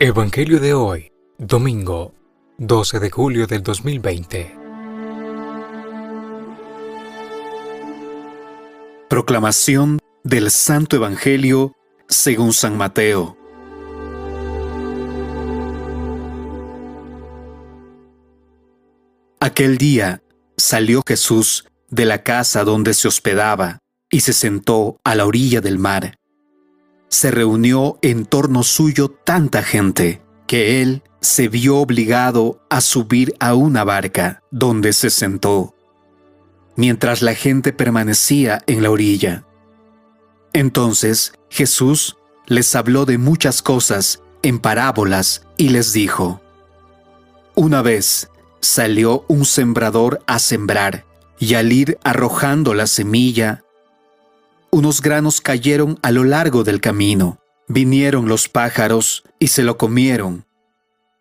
Evangelio de hoy, domingo 12 de julio del 2020. Proclamación del Santo Evangelio según San Mateo. Aquel día salió Jesús de la casa donde se hospedaba y se sentó a la orilla del mar. Se reunió en torno suyo tanta gente que él se vio obligado a subir a una barca donde se sentó, mientras la gente permanecía en la orilla. Entonces Jesús les habló de muchas cosas en parábolas y les dijo, Una vez salió un sembrador a sembrar, y al ir arrojando la semilla, unos granos cayeron a lo largo del camino. Vinieron los pájaros y se lo comieron.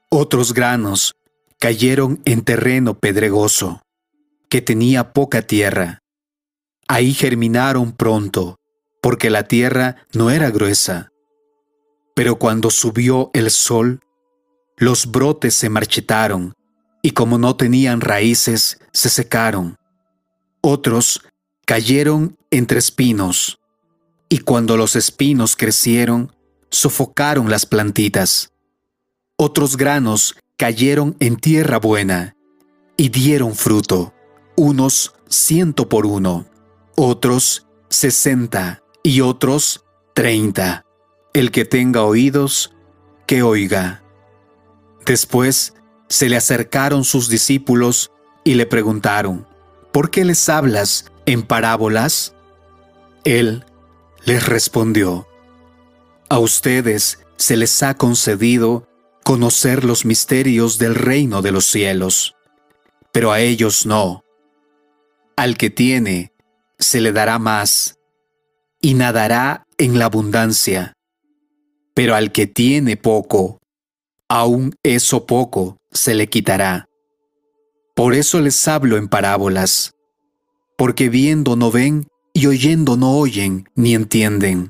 Otros granos cayeron en terreno pedregoso, que tenía poca tierra. Ahí germinaron pronto, porque la tierra no era gruesa. Pero cuando subió el sol, los brotes se marchitaron, y como no tenían raíces, se secaron. Otros cayeron entre espinos, y cuando los espinos crecieron, sofocaron las plantitas. Otros granos cayeron en tierra buena, y dieron fruto, unos ciento por uno, otros sesenta, y otros treinta. El que tenga oídos, que oiga. Después se le acercaron sus discípulos y le preguntaron, ¿por qué les hablas en parábolas? Él les respondió, A ustedes se les ha concedido conocer los misterios del reino de los cielos, pero a ellos no. Al que tiene, se le dará más, y nadará en la abundancia, pero al que tiene poco, aún eso poco se le quitará. Por eso les hablo en parábolas porque viendo no ven y oyendo no oyen ni entienden.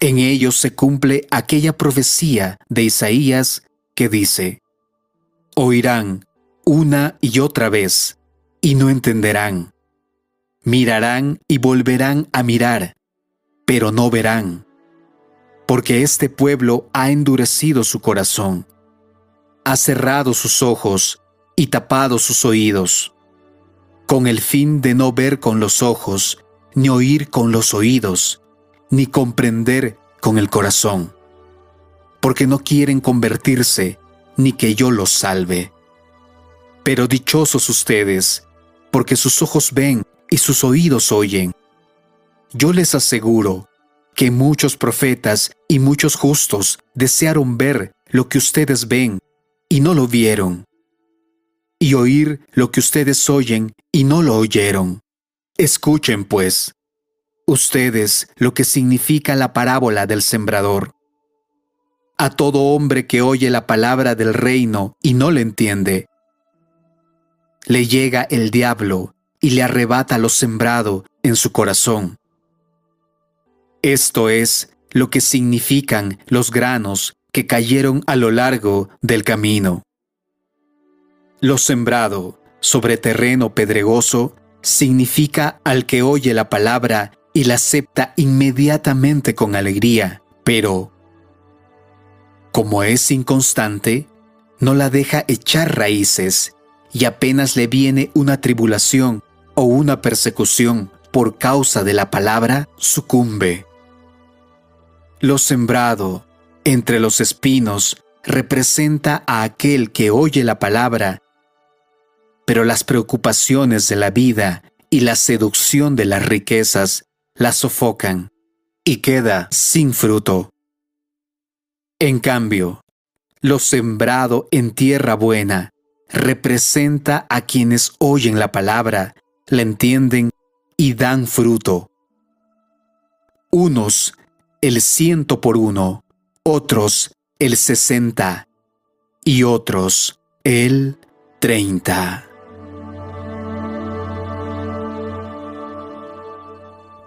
En ellos se cumple aquella profecía de Isaías que dice, Oirán una y otra vez, y no entenderán. Mirarán y volverán a mirar, pero no verán, porque este pueblo ha endurecido su corazón, ha cerrado sus ojos y tapado sus oídos con el fin de no ver con los ojos, ni oír con los oídos, ni comprender con el corazón, porque no quieren convertirse, ni que yo los salve. Pero dichosos ustedes, porque sus ojos ven y sus oídos oyen. Yo les aseguro que muchos profetas y muchos justos desearon ver lo que ustedes ven y no lo vieron, y oír lo que ustedes oyen y no lo oyeron. Escuchen, pues, ustedes lo que significa la parábola del sembrador. A todo hombre que oye la palabra del reino y no le entiende, le llega el diablo y le arrebata lo sembrado en su corazón. Esto es lo que significan los granos que cayeron a lo largo del camino. Lo sembrado sobre terreno pedregoso significa al que oye la palabra y la acepta inmediatamente con alegría, pero como es inconstante, no la deja echar raíces y apenas le viene una tribulación o una persecución por causa de la palabra, sucumbe. Lo sembrado entre los espinos representa a aquel que oye la palabra pero las preocupaciones de la vida y la seducción de las riquezas la sofocan y queda sin fruto. En cambio, lo sembrado en tierra buena representa a quienes oyen la palabra, la entienden y dan fruto. Unos el ciento por uno, otros el sesenta y otros el treinta.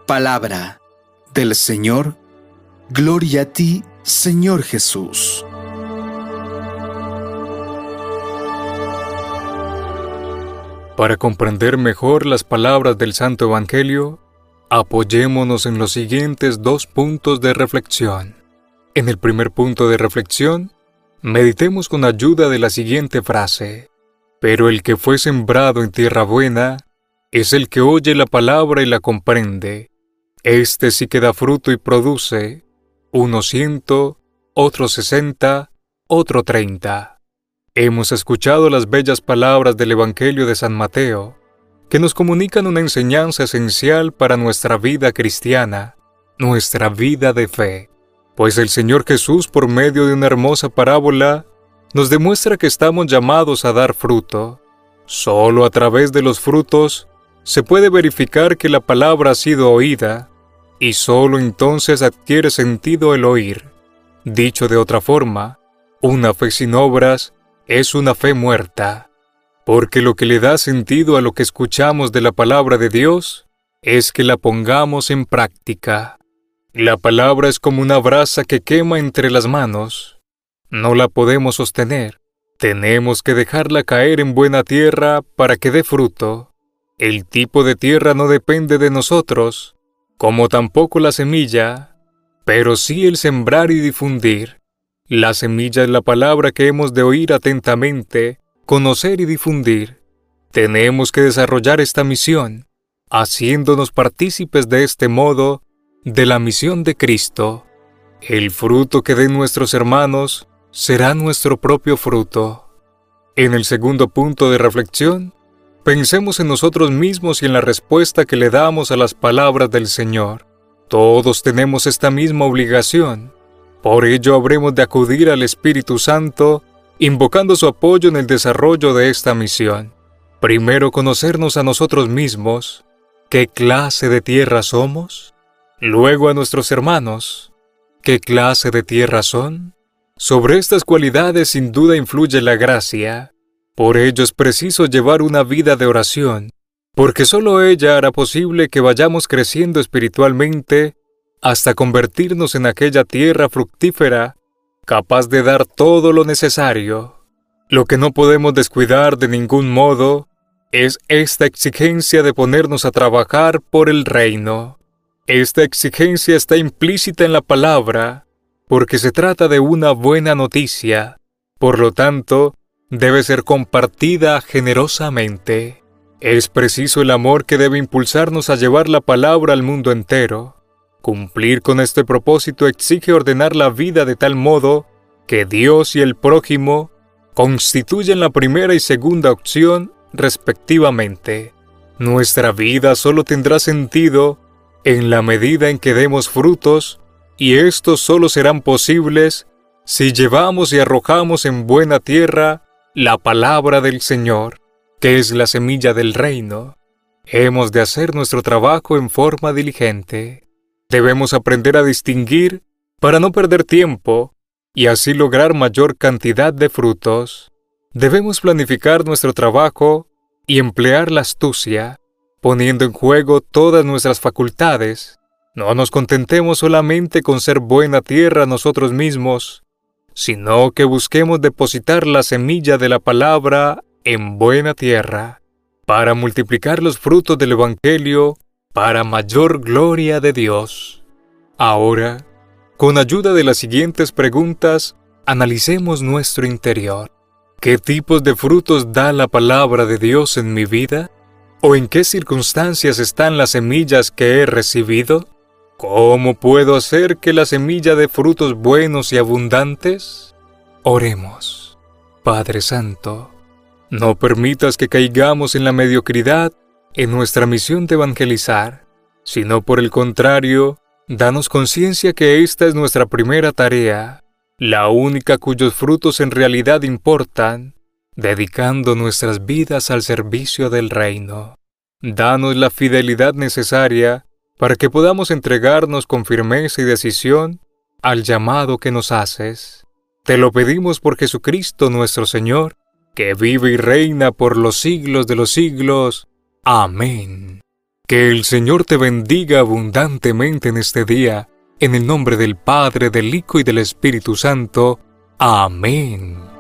Palabra del Señor. Gloria a ti, Señor Jesús. Para comprender mejor las palabras del Santo Evangelio, apoyémonos en los siguientes dos puntos de reflexión. En el primer punto de reflexión, meditemos con ayuda de la siguiente frase. Pero el que fue sembrado en tierra buena es el que oye la palabra y la comprende, este sí que da fruto y produce, uno ciento, otro sesenta, otro treinta. Hemos escuchado las bellas palabras del Evangelio de San Mateo, que nos comunican una enseñanza esencial para nuestra vida cristiana, nuestra vida de fe. Pues el Señor Jesús, por medio de una hermosa parábola, nos demuestra que estamos llamados a dar fruto. Solo a través de los frutos se puede verificar que la palabra ha sido oída, y solo entonces adquiere sentido el oír. Dicho de otra forma, una fe sin obras es una fe muerta porque lo que le da sentido a lo que escuchamos de la palabra de Dios es que la pongamos en práctica. La palabra es como una brasa que quema entre las manos. No la podemos sostener. Tenemos que dejarla caer en buena tierra para que dé fruto. El tipo de tierra no depende de nosotros, como tampoco la semilla, pero sí el sembrar y difundir. La semilla es la palabra que hemos de oír atentamente conocer y difundir. Tenemos que desarrollar esta misión, haciéndonos partícipes de este modo de la misión de Cristo. El fruto que den nuestros hermanos será nuestro propio fruto. En el segundo punto de reflexión, pensemos en nosotros mismos y en la respuesta que le damos a las palabras del Señor. Todos tenemos esta misma obligación. Por ello habremos de acudir al Espíritu Santo invocando su apoyo en el desarrollo de esta misión. Primero conocernos a nosotros mismos, qué clase de tierra somos, luego a nuestros hermanos, qué clase de tierra son. Sobre estas cualidades sin duda influye la gracia, por ello es preciso llevar una vida de oración, porque sólo ella hará posible que vayamos creciendo espiritualmente hasta convertirnos en aquella tierra fructífera capaz de dar todo lo necesario. Lo que no podemos descuidar de ningún modo es esta exigencia de ponernos a trabajar por el reino. Esta exigencia está implícita en la palabra, porque se trata de una buena noticia, por lo tanto, debe ser compartida generosamente. Es preciso el amor que debe impulsarnos a llevar la palabra al mundo entero. Cumplir con este propósito exige ordenar la vida de tal modo que Dios y el prójimo constituyen la primera y segunda opción respectivamente. Nuestra vida solo tendrá sentido en la medida en que demos frutos y estos solo serán posibles si llevamos y arrojamos en buena tierra la palabra del Señor, que es la semilla del reino. Hemos de hacer nuestro trabajo en forma diligente. Debemos aprender a distinguir para no perder tiempo y así lograr mayor cantidad de frutos. Debemos planificar nuestro trabajo y emplear la astucia, poniendo en juego todas nuestras facultades. No nos contentemos solamente con ser buena tierra nosotros mismos, sino que busquemos depositar la semilla de la palabra en buena tierra, para multiplicar los frutos del Evangelio para mayor gloria de Dios. Ahora, con ayuda de las siguientes preguntas, analicemos nuestro interior. ¿Qué tipos de frutos da la palabra de Dios en mi vida? ¿O en qué circunstancias están las semillas que he recibido? ¿Cómo puedo hacer que la semilla dé frutos buenos y abundantes? Oremos. Padre Santo, no permitas que caigamos en la mediocridad en nuestra misión de evangelizar, sino por el contrario, danos conciencia que esta es nuestra primera tarea, la única cuyos frutos en realidad importan, dedicando nuestras vidas al servicio del reino. Danos la fidelidad necesaria para que podamos entregarnos con firmeza y decisión al llamado que nos haces. Te lo pedimos por Jesucristo nuestro Señor, que vive y reina por los siglos de los siglos. Amén. Que el Señor te bendiga abundantemente en este día, en el nombre del Padre, del Hijo y del Espíritu Santo. Amén.